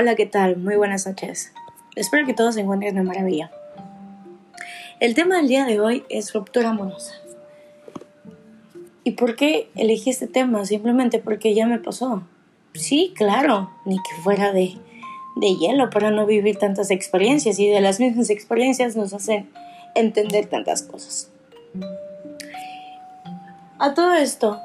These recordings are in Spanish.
Hola, ¿qué tal? Muy buenas noches. Espero que todos se encuentren de maravilla. El tema del día de hoy es ruptura amorosa. ¿Y por qué elegí este tema? Simplemente porque ya me pasó. Sí, claro, ni que fuera de, de hielo para no vivir tantas experiencias y de las mismas experiencias nos hacen entender tantas cosas. A todo esto,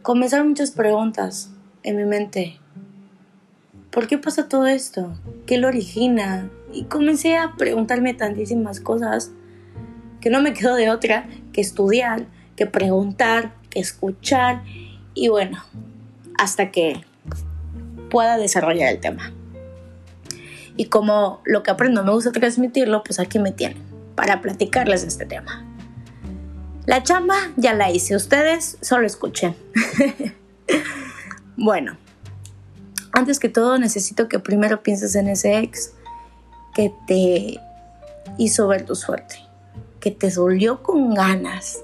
comenzaron muchas preguntas en mi mente ¿por qué pasa todo esto? ¿Qué lo origina? Y comencé a preguntarme tantísimas cosas que no me quedó de otra que estudiar, que preguntar, que escuchar y bueno, hasta que pueda desarrollar el tema. Y como lo que aprendo me gusta transmitirlo, pues aquí me tienen para platicarles este tema. La chamba ya la hice, ustedes solo escuchen. bueno, antes que todo necesito que primero pienses en ese ex que te hizo ver tu suerte, que te dolió con ganas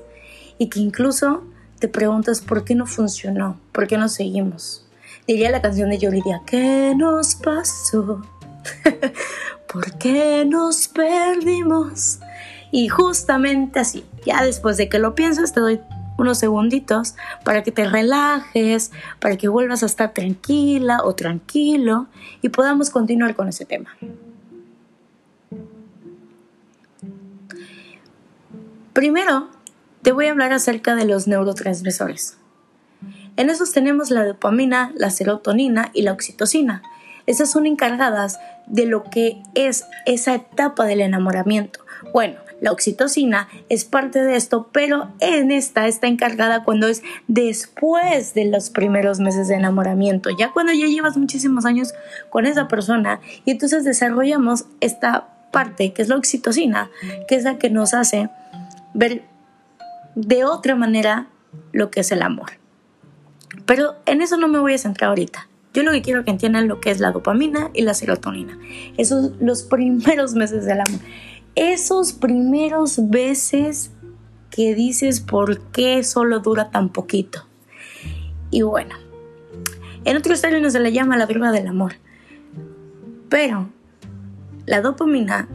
y que incluso te preguntas por qué no funcionó, por qué no seguimos. Diría la canción de Yolidia, ¿qué nos pasó? ¿Por qué nos perdimos? Y justamente así, ya después de que lo piensas, te doy unos segunditos para que te relajes, para que vuelvas a estar tranquila o tranquilo y podamos continuar con ese tema. Primero, te voy a hablar acerca de los neurotransmisores. En esos tenemos la dopamina, la serotonina y la oxitocina. Esas son encargadas de lo que es esa etapa del enamoramiento. Bueno, la oxitocina es parte de esto, pero en esta está encargada cuando es después de los primeros meses de enamoramiento, ya cuando ya llevas muchísimos años con esa persona y entonces desarrollamos esta parte que es la oxitocina, que es la que nos hace ver de otra manera lo que es el amor. Pero en eso no me voy a centrar ahorita. Yo lo que quiero que entiendan lo que es la dopamina y la serotonina. Esos son los primeros meses del amor esos primeros veces que dices por qué solo dura tan poquito. Y bueno, en otros términos se le llama la droga del amor. Pero la dopamina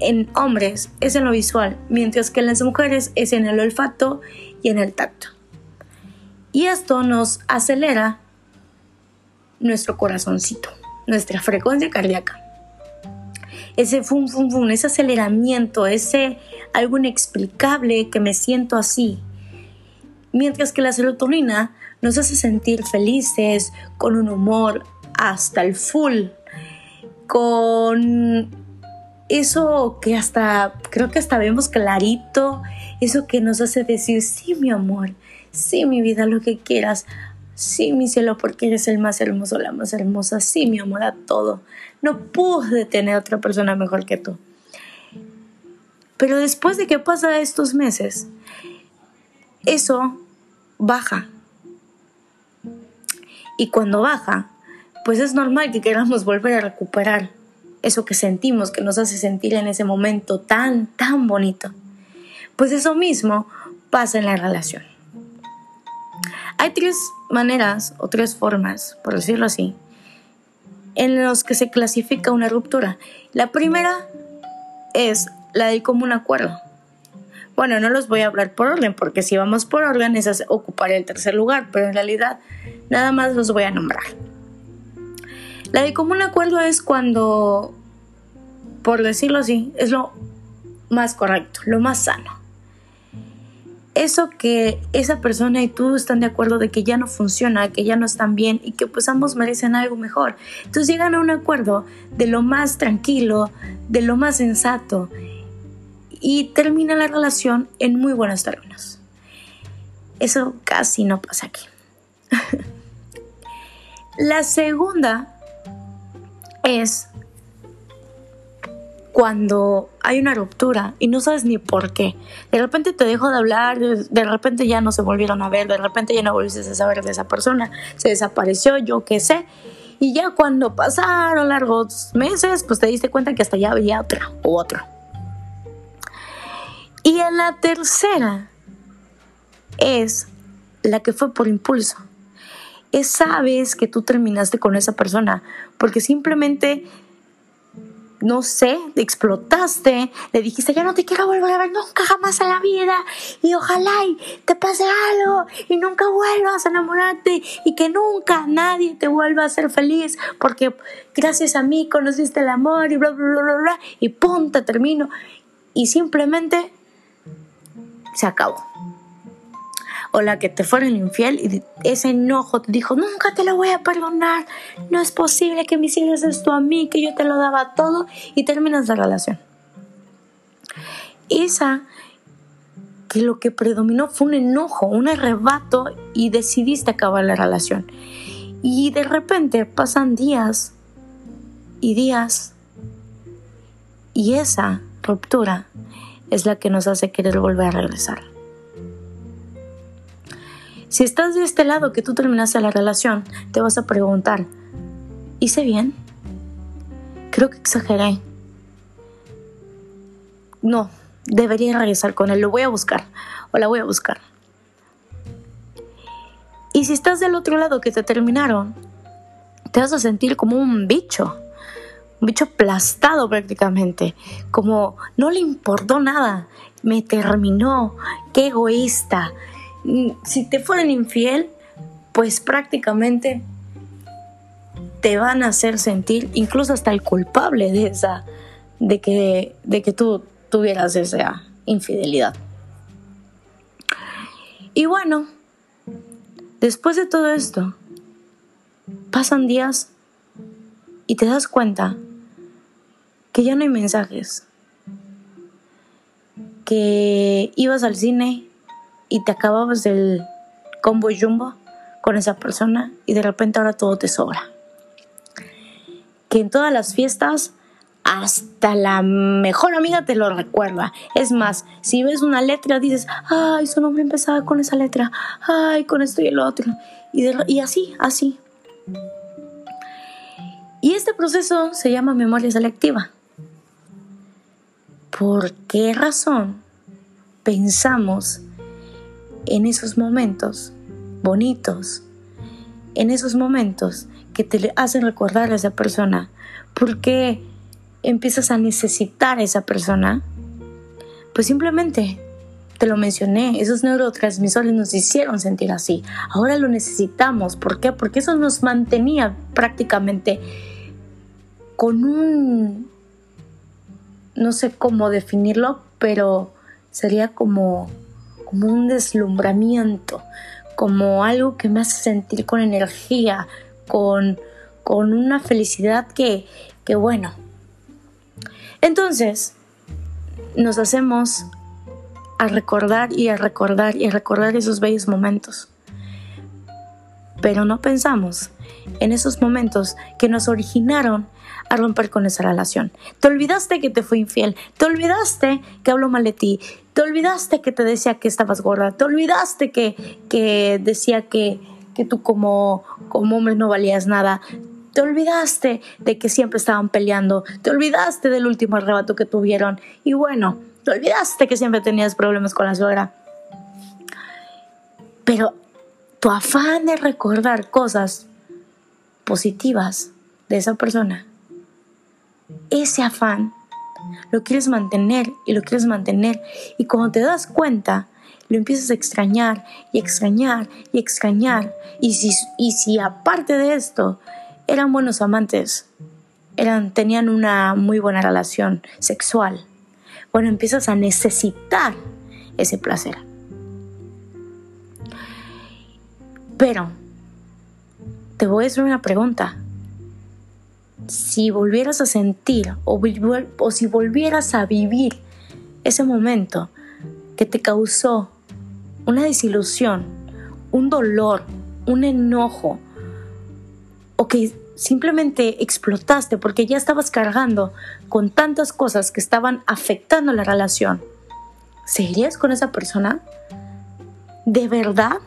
en hombres es en lo visual, mientras que en las mujeres es en el olfato y en el tacto. Y esto nos acelera nuestro corazoncito, nuestra frecuencia cardíaca ese fum, fum, fum, ese aceleramiento, ese algo inexplicable que me siento así. Mientras que la serotonina nos hace sentir felices, con un humor hasta el full, con eso que hasta, creo que hasta vemos clarito, eso que nos hace decir, sí, mi amor, sí, mi vida, lo que quieras, Sí, mi cielo, porque eres el más hermoso, la más hermosa. Sí, mi amor, a todo. No pude tener otra persona mejor que tú. Pero después de que pasa estos meses, eso baja. Y cuando baja, pues es normal que queramos volver a recuperar eso que sentimos, que nos hace sentir en ese momento tan, tan bonito. Pues eso mismo pasa en la relación. Hay tres maneras o tres formas, por decirlo así, en los que se clasifica una ruptura. La primera es la de común acuerdo. Bueno, no los voy a hablar por orden, porque si vamos por orden, es ocupar el tercer lugar, pero en realidad nada más los voy a nombrar. La de común acuerdo es cuando, por decirlo así, es lo más correcto, lo más sano eso que esa persona y tú están de acuerdo de que ya no funciona, que ya no están bien y que pues ambos merecen algo mejor. Entonces llegan a un acuerdo de lo más tranquilo, de lo más sensato y termina la relación en muy buenos términos. Eso casi no pasa aquí. la segunda es cuando hay una ruptura y no sabes ni por qué. De repente te dejó de hablar, de repente ya no se volvieron a ver, de repente ya no volviste a saber de esa persona, se desapareció, yo qué sé. Y ya cuando pasaron largos meses, pues te diste cuenta que hasta ya había otra u otro. Y la tercera es la que fue por impulso. esa vez que tú terminaste con esa persona, porque simplemente no sé, explotaste, le dijiste, ya no te quiero volver a ver nunca jamás en la vida y ojalá y te pase algo y nunca vuelvas a enamorarte y que nunca nadie te vuelva a hacer feliz porque gracias a mí conociste el amor y bla, bla, bla, bla, bla y pum, te termino y simplemente se acabó o la que te fueron infiel y ese enojo te dijo, nunca te lo voy a perdonar, no es posible que me hicieras esto a mí, que yo te lo daba todo y terminas la relación. Esa que lo que predominó fue un enojo, un arrebato y decidiste acabar la relación. Y de repente pasan días y días y esa ruptura es la que nos hace querer volver a regresar. Si estás de este lado que tú terminaste la relación, te vas a preguntar, ¿hice bien? Creo que exageré. No, debería regresar con él, lo voy a buscar o la voy a buscar. Y si estás del otro lado que te terminaron, te vas a sentir como un bicho, un bicho aplastado prácticamente, como no le importó nada, me terminó, qué egoísta, si te fueran infiel, pues prácticamente te van a hacer sentir incluso hasta el culpable de esa, de que, de que tú tuvieras esa infidelidad. Y bueno, después de todo esto, pasan días y te das cuenta que ya no hay mensajes, que ibas al cine y te acababas del combo jumbo con esa persona y de repente ahora todo te sobra. Que en todas las fiestas hasta la mejor amiga te lo recuerda. Es más, si ves una letra dices, ay, su nombre empezaba con esa letra, ay, con esto y el otro. Y, y así, así. Y este proceso se llama memoria selectiva. ¿Por qué razón pensamos en esos momentos bonitos, en esos momentos que te hacen recordar a esa persona, porque empiezas a necesitar a esa persona, pues simplemente te lo mencioné, esos neurotransmisores nos hicieron sentir así. Ahora lo necesitamos. ¿Por qué? Porque eso nos mantenía prácticamente con un... no sé cómo definirlo, pero sería como como un deslumbramiento, como algo que me hace sentir con energía, con, con una felicidad que, que bueno. Entonces, nos hacemos a recordar y a recordar y a recordar esos bellos momentos. Pero no pensamos en esos momentos que nos originaron a romper con esa relación. Te olvidaste que te fui infiel, te olvidaste que habló mal de ti, te olvidaste que te decía que estabas gorda, te olvidaste que, que decía que, que tú como, como hombre no valías nada, te olvidaste de que siempre estaban peleando, te olvidaste del último arrebato que tuvieron. Y bueno, te olvidaste que siempre tenías problemas con la suegra. Pero tu afán de recordar cosas positivas de esa persona ese afán lo quieres mantener y lo quieres mantener. Y cuando te das cuenta, lo empiezas a extrañar y extrañar y extrañar. Y si, y si aparte de esto eran buenos amantes, eran, tenían una muy buena relación sexual, bueno, empiezas a necesitar ese placer. Pero, te voy a hacer una pregunta si volvieras a sentir o, si volvieras a vivir ese momento que te causó una desilusión, un dolor, un enojo, o que simplemente explotaste porque ya estabas cargando con tantas cosas que estaban afectando la relación, ¿seguirías con esa persona? ¿De verdad?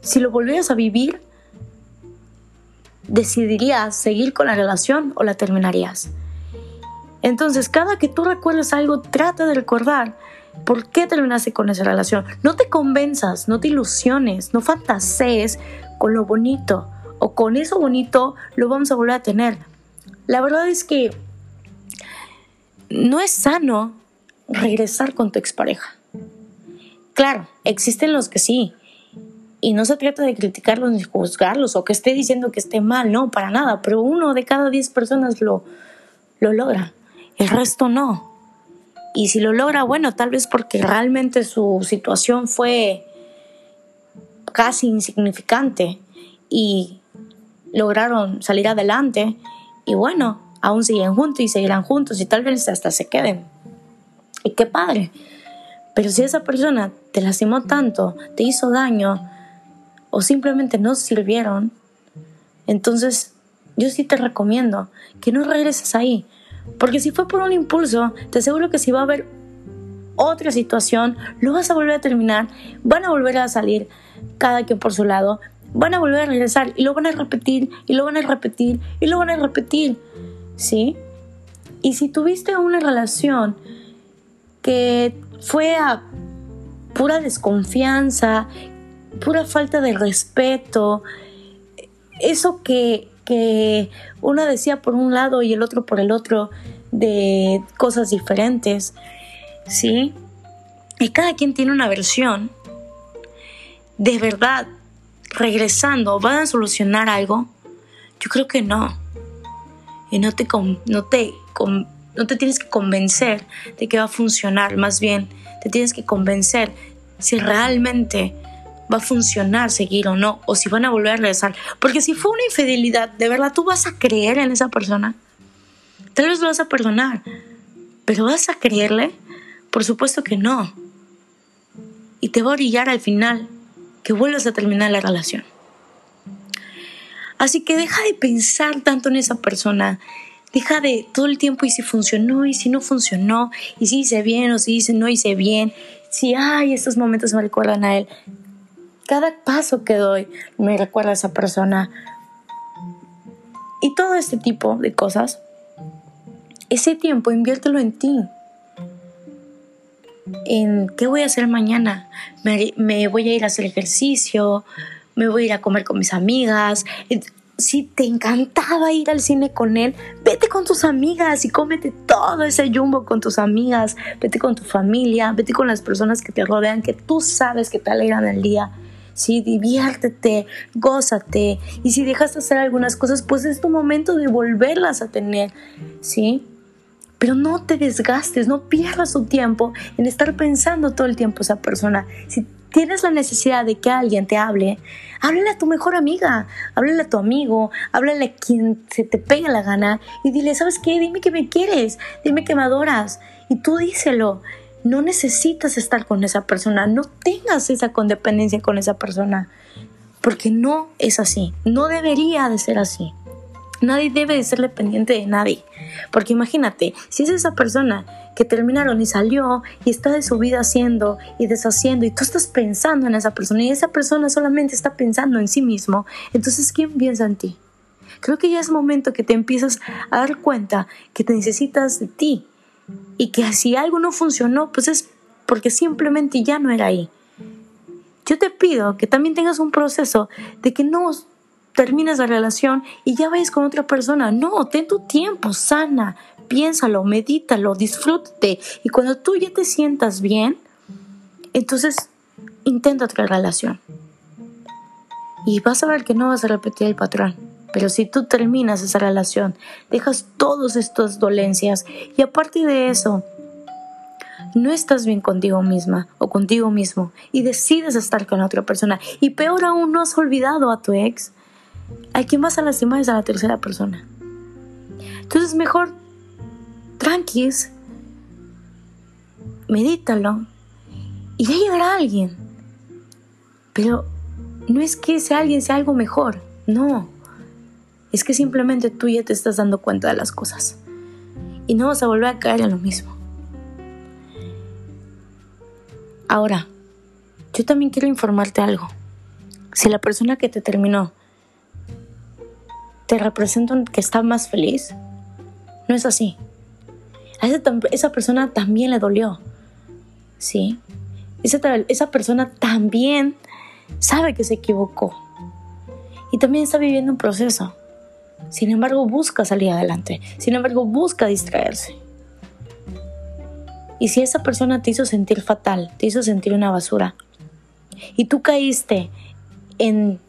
Si lo volvieras a vivir, decidirías seguir con la relación o la terminarías. Entonces, cada que tú recuerdes algo, trata de recordar por qué terminaste con esa relación. No te convenzas, no te ilusiones, no fantasees con lo bonito o con eso bonito lo vamos a volver a tener. La verdad es que no es sano regresar con tu expareja. Claro, existen los que sí. Y no se trata de criticarlos ni juzgarlos o que esté diciendo que esté mal, no, para nada. Pero uno de cada diez personas lo, lo logra. El resto no. Y si lo logra, bueno, tal vez porque realmente su situación fue casi insignificante y lograron salir adelante. Y bueno, aún siguen juntos y seguirán juntos y tal vez hasta se queden. Y qué padre. Pero si esa persona te lastimó tanto, te hizo daño o simplemente no sirvieron, entonces yo sí te recomiendo que no regreses ahí. Porque si fue por un impulso, te aseguro que si va a haber otra situación, lo vas a volver a terminar, van a volver a salir cada quien por su lado, van a volver a regresar y lo van a repetir y lo van a repetir y lo van a repetir. ¿Sí? Y si tuviste una relación que fue a pura desconfianza, pura falta de respeto, eso que, que uno decía por un lado y el otro por el otro de cosas diferentes, ¿sí? Y cada quien tiene una versión. De verdad, regresando, ¿van a solucionar algo? Yo creo que no. Y no te, no te no te tienes que convencer de que va a funcionar, más bien te tienes que convencer si realmente va a funcionar seguir o no, o si van a volver a regresar. Porque si fue una infidelidad, de verdad tú vas a creer en esa persona. Tal vez lo vas a perdonar, pero ¿vas a creerle? Por supuesto que no. Y te va a orillar al final que vuelvas a terminar la relación. Así que deja de pensar tanto en esa persona Deja de todo el tiempo y si funcionó y si no funcionó y si hice bien o si no hice bien. Si, ay, estos momentos me recuerdan a él. Cada paso que doy me recuerda a esa persona. Y todo este tipo de cosas, ese tiempo inviértelo en ti. En qué voy a hacer mañana. Me, voy a ir a hacer ejercicio, me voy a ir a comer con mis amigas si te encantaba ir al cine con él, vete con tus amigas y cómete todo ese jumbo con tus amigas, vete con tu familia, vete con las personas que te rodean, que tú sabes que te alegran el día. Sí, diviértete, gózate. Y si dejas de hacer algunas cosas, pues es tu momento de volverlas a tener. ¿Sí? Pero no te desgastes, no pierdas tu tiempo en estar pensando todo el tiempo esa persona. Si tienes la necesidad de que alguien te hable, háblale a tu mejor amiga, háblale a tu amigo, háblale a quien se te pegue la gana y dile, ¿sabes qué? Dime que me quieres, dime que me adoras y tú díselo. No necesitas estar con esa persona, no tengas esa condependencia con esa persona, porque no es así, no debería de ser así. Nadie debe de ser dependiente de nadie. Porque imagínate, si es esa persona que terminaron y salió y está de su vida haciendo y deshaciendo y tú estás pensando en esa persona y esa persona solamente está pensando en sí mismo, entonces ¿quién piensa en ti? Creo que ya es momento que te empiezas a dar cuenta que te necesitas de ti y que si algo no funcionó, pues es porque simplemente ya no era ahí. Yo te pido que también tengas un proceso de que no termines la relación y ya vayas con otra persona. No, ten tu tiempo, sana, piénsalo, medítalo, disfrútate. Y cuando tú ya te sientas bien, entonces intenta otra relación. Y vas a ver que no vas a repetir el patrón. Pero si tú terminas esa relación, dejas todas estas dolencias y a partir de eso, no estás bien contigo misma o contigo mismo y decides estar con otra persona y peor aún no has olvidado a tu ex, ¿A quién vas a lastimar es a la tercera persona. Entonces mejor tranquis, medítalo y ya llegará alguien. Pero no es que ese alguien sea algo mejor, no. Es que simplemente tú ya te estás dando cuenta de las cosas. Y no vas a volver a caer en lo mismo. Ahora, yo también quiero informarte algo. Si la persona que te terminó te representan que está más feliz. No es así. Esa, persona también le dolió. ¿Sí? Esa persona también sabe que se equivocó. y también está viviendo un proceso. Sin embargo, busca salir adelante. Sin embargo, busca distraerse. Y si esa persona te hizo sentir fatal, te hizo sentir una basura, y tú caíste en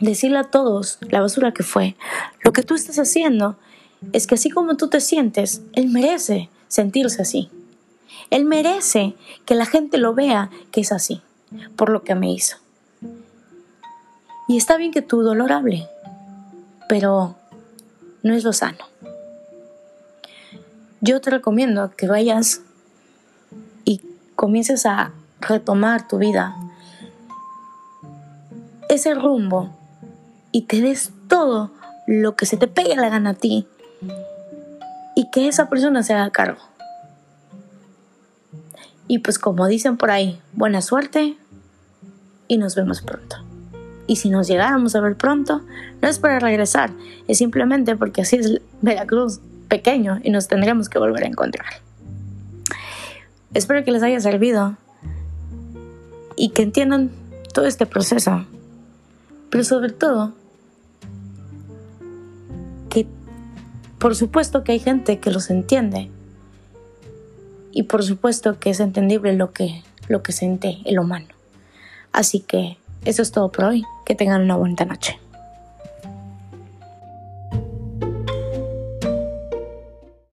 decirle a todos la basura que fue, lo que tú estás haciendo es que así como tú te sientes, él merece sentirse así. Él merece que la gente lo vea que es así, por lo que me hizo. Y está bien que tu dolor hable, pero no es lo sano. Yo te recomiendo que vayas y comiences a retomar tu vida, ese rumbo y te des todo lo que se te pegue la gana a ti y que esa persona se haga cargo. Y pues como dicen por ahí, buena suerte y nos vemos pronto. Y si nos llegáramos a ver pronto, no es para regresar, es simplemente porque así es Veracruz pequeño y nos tendremos que volver a encontrar. Espero que les haya servido y que entiendan todo este proceso. Pero sobre todo, que por supuesto que hay gente que los entiende. Y por supuesto que es entendible lo que, lo que siente el humano. Así que eso es todo por hoy. Que tengan una buena noche.